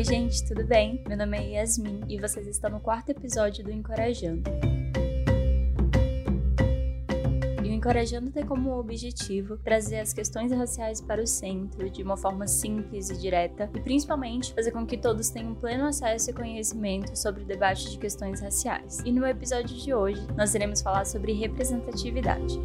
Oi, gente, tudo bem? Meu nome é Yasmin e vocês estão no quarto episódio do Encorajando. E o Encorajando tem como objetivo trazer as questões raciais para o centro de uma forma simples e direta e principalmente fazer com que todos tenham pleno acesso e conhecimento sobre o debate de questões raciais. E no episódio de hoje nós iremos falar sobre representatividade.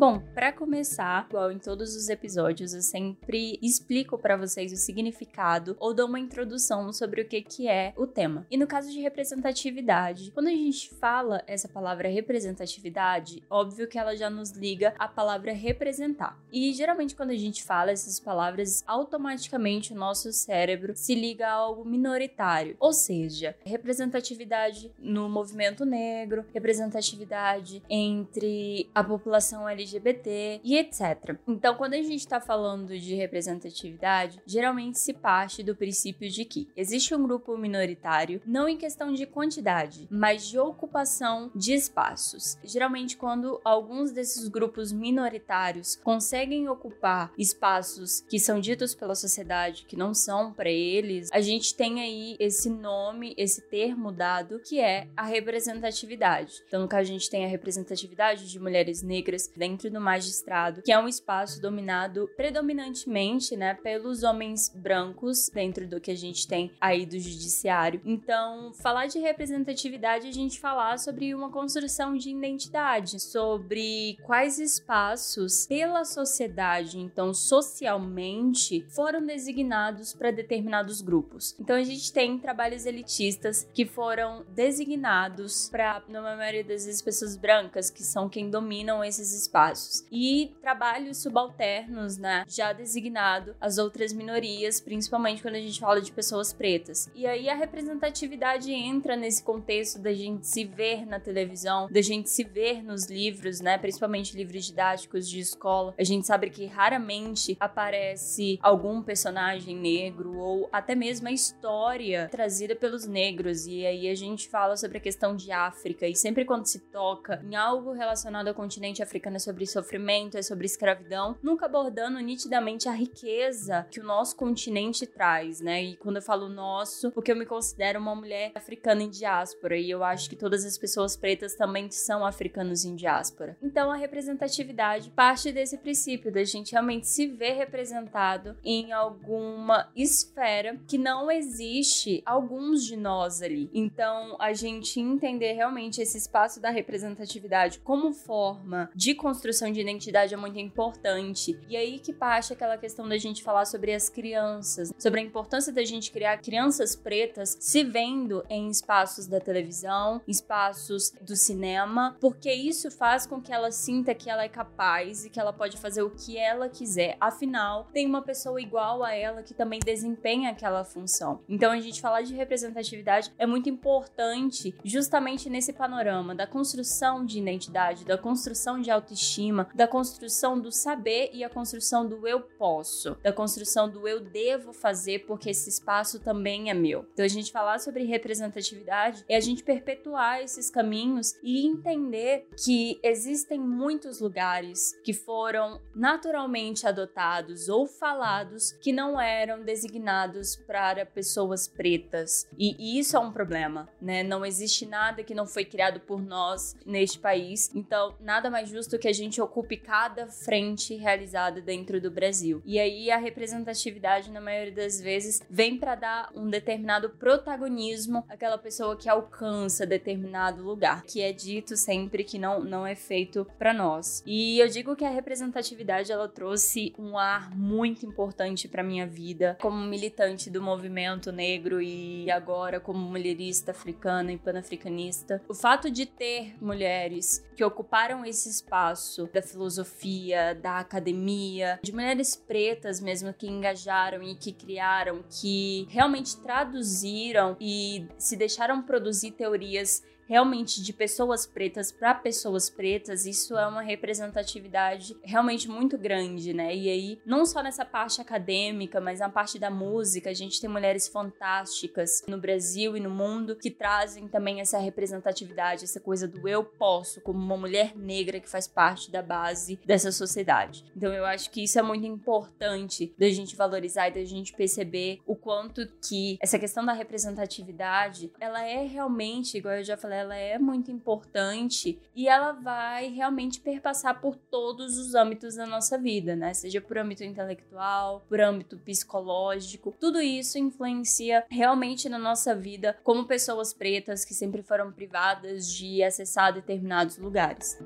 Bom, para começar, igual em todos os episódios, eu sempre explico para vocês o significado ou dou uma introdução sobre o que, que é o tema. E no caso de representatividade, quando a gente fala essa palavra representatividade, óbvio que ela já nos liga à palavra representar. E geralmente quando a gente fala essas palavras, automaticamente o nosso cérebro se liga a algo minoritário, ou seja, representatividade no movimento negro, representatividade entre a população LGBT LGBT e etc. Então, quando a gente está falando de representatividade, geralmente se parte do princípio de que existe um grupo minoritário, não em questão de quantidade, mas de ocupação de espaços. Geralmente, quando alguns desses grupos minoritários conseguem ocupar espaços que são ditos pela sociedade que não são para eles, a gente tem aí esse nome, esse termo dado que é a representatividade. Então, no caso, a gente tem a representatividade de mulheres negras dentro dentro do magistrado, que é um espaço dominado predominantemente, né, pelos homens brancos dentro do que a gente tem aí do judiciário. Então, falar de representatividade é a gente falar sobre uma construção de identidade, sobre quais espaços pela sociedade, então socialmente, foram designados para determinados grupos. Então, a gente tem trabalhos elitistas que foram designados para, na maioria das vezes, pessoas brancas, que são quem dominam esses espaços espaços e trabalhos subalternos, né, já designado às outras minorias, principalmente quando a gente fala de pessoas pretas. E aí a representatividade entra nesse contexto da gente se ver na televisão, da gente se ver nos livros, né, principalmente livros didáticos de escola. A gente sabe que raramente aparece algum personagem negro ou até mesmo a história trazida pelos negros. E aí a gente fala sobre a questão de África e sempre quando se toca em algo relacionado ao continente africano é sobre sofrimento, é sobre escravidão, nunca abordando nitidamente a riqueza que o nosso continente traz, né? E quando eu falo nosso, porque eu me considero uma mulher africana em diáspora e eu acho que todas as pessoas pretas também são africanos em diáspora. Então a representatividade parte desse princípio da gente realmente se ver representado em alguma esfera que não existe alguns de nós ali. Então a gente entender realmente esse espaço da representatividade como forma de construção de identidade é muito importante. E aí que parte aquela questão da gente falar sobre as crianças, sobre a importância da gente criar crianças pretas se vendo em espaços da televisão, espaços do cinema, porque isso faz com que ela sinta que ela é capaz e que ela pode fazer o que ela quiser. Afinal, tem uma pessoa igual a ela que também desempenha aquela função. Então a gente falar de representatividade é muito importante justamente nesse panorama da construção de identidade, da construção de autoestima autoestima, da construção do saber e a construção do eu posso, da construção do eu devo fazer porque esse espaço também é meu. Então a gente falar sobre representatividade é a gente perpetuar esses caminhos e entender que existem muitos lugares que foram naturalmente adotados ou falados que não eram designados para pessoas pretas. E isso é um problema, né? Não existe nada que não foi criado por nós neste país. Então, nada mais justo que a gente ocupe cada frente realizada dentro do Brasil. E aí a representatividade, na maioria das vezes, vem para dar um determinado protagonismo àquela pessoa que alcança determinado lugar, que é dito sempre que não, não é feito para nós. E eu digo que a representatividade ela trouxe um ar muito importante para minha vida como militante do movimento negro e agora como mulherista africana e panafricanista. O fato de ter mulheres que ocuparam esse espaço espaço da filosofia, da academia, de mulheres pretas mesmo que engajaram e que criaram, que realmente traduziram e se deixaram produzir teorias realmente de pessoas pretas para pessoas pretas, isso é uma representatividade realmente muito grande, né? E aí, não só nessa parte acadêmica, mas na parte da música, a gente tem mulheres fantásticas no Brasil e no mundo que trazem também essa representatividade, essa coisa do eu posso, como uma mulher negra que faz parte da base dessa sociedade. Então eu acho que isso é muito importante da gente valorizar e da gente perceber o quanto que essa questão da representatividade, ela é realmente, igual eu já falei, ela é muito importante e ela vai realmente perpassar por todos os âmbitos da nossa vida, né? Seja por âmbito intelectual, por âmbito psicológico, tudo isso influencia realmente na nossa vida como pessoas pretas que sempre foram privadas de acessar determinados lugares.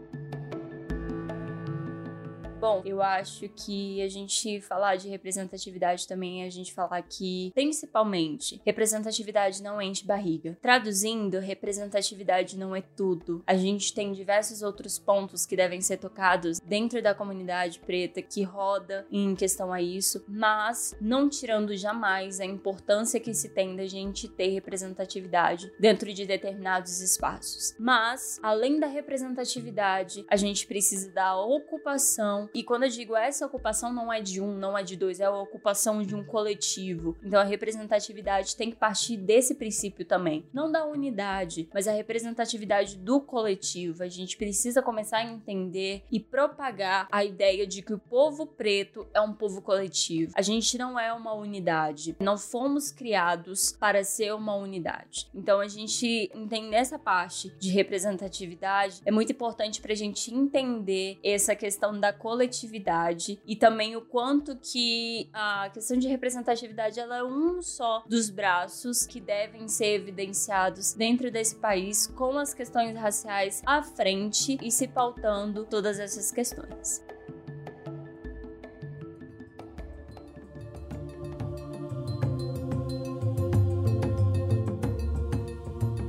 Bom, eu acho que a gente falar de representatividade também é a gente falar que, principalmente, representatividade não enche barriga. Traduzindo, representatividade não é tudo. A gente tem diversos outros pontos que devem ser tocados dentro da comunidade preta que roda em questão a isso, mas não tirando jamais a importância que se tem da gente ter representatividade dentro de determinados espaços. Mas, além da representatividade, a gente precisa da ocupação e quando eu digo essa ocupação não é de um, não é de dois, é a ocupação de um coletivo. Então a representatividade tem que partir desse princípio também. Não da unidade, mas a representatividade do coletivo. A gente precisa começar a entender e propagar a ideia de que o povo preto é um povo coletivo. A gente não é uma unidade. Não fomos criados para ser uma unidade. Então a gente entender essa parte de representatividade é muito importante para a gente entender essa questão da coletividade coletividade e também o quanto que a questão de representatividade ela é um só dos braços que devem ser evidenciados dentro desse país com as questões raciais à frente e se pautando todas essas questões.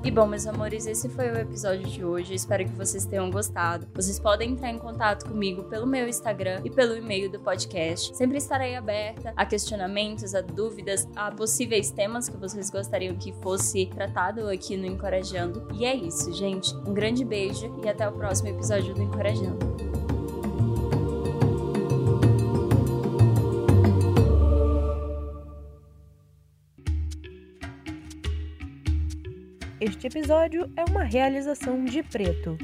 E bom, meus amores, esse foi o episódio de hoje. Espero que vocês tenham gostado. Vocês podem entrar em contato comigo pelo meu Instagram e pelo e-mail do podcast. Sempre estarei aberta a questionamentos, a dúvidas, a possíveis temas que vocês gostariam que fosse tratado aqui no Encorajando. E é isso, gente. Um grande beijo e até o próximo episódio do Encorajando. Este episódio é uma realização de Preto.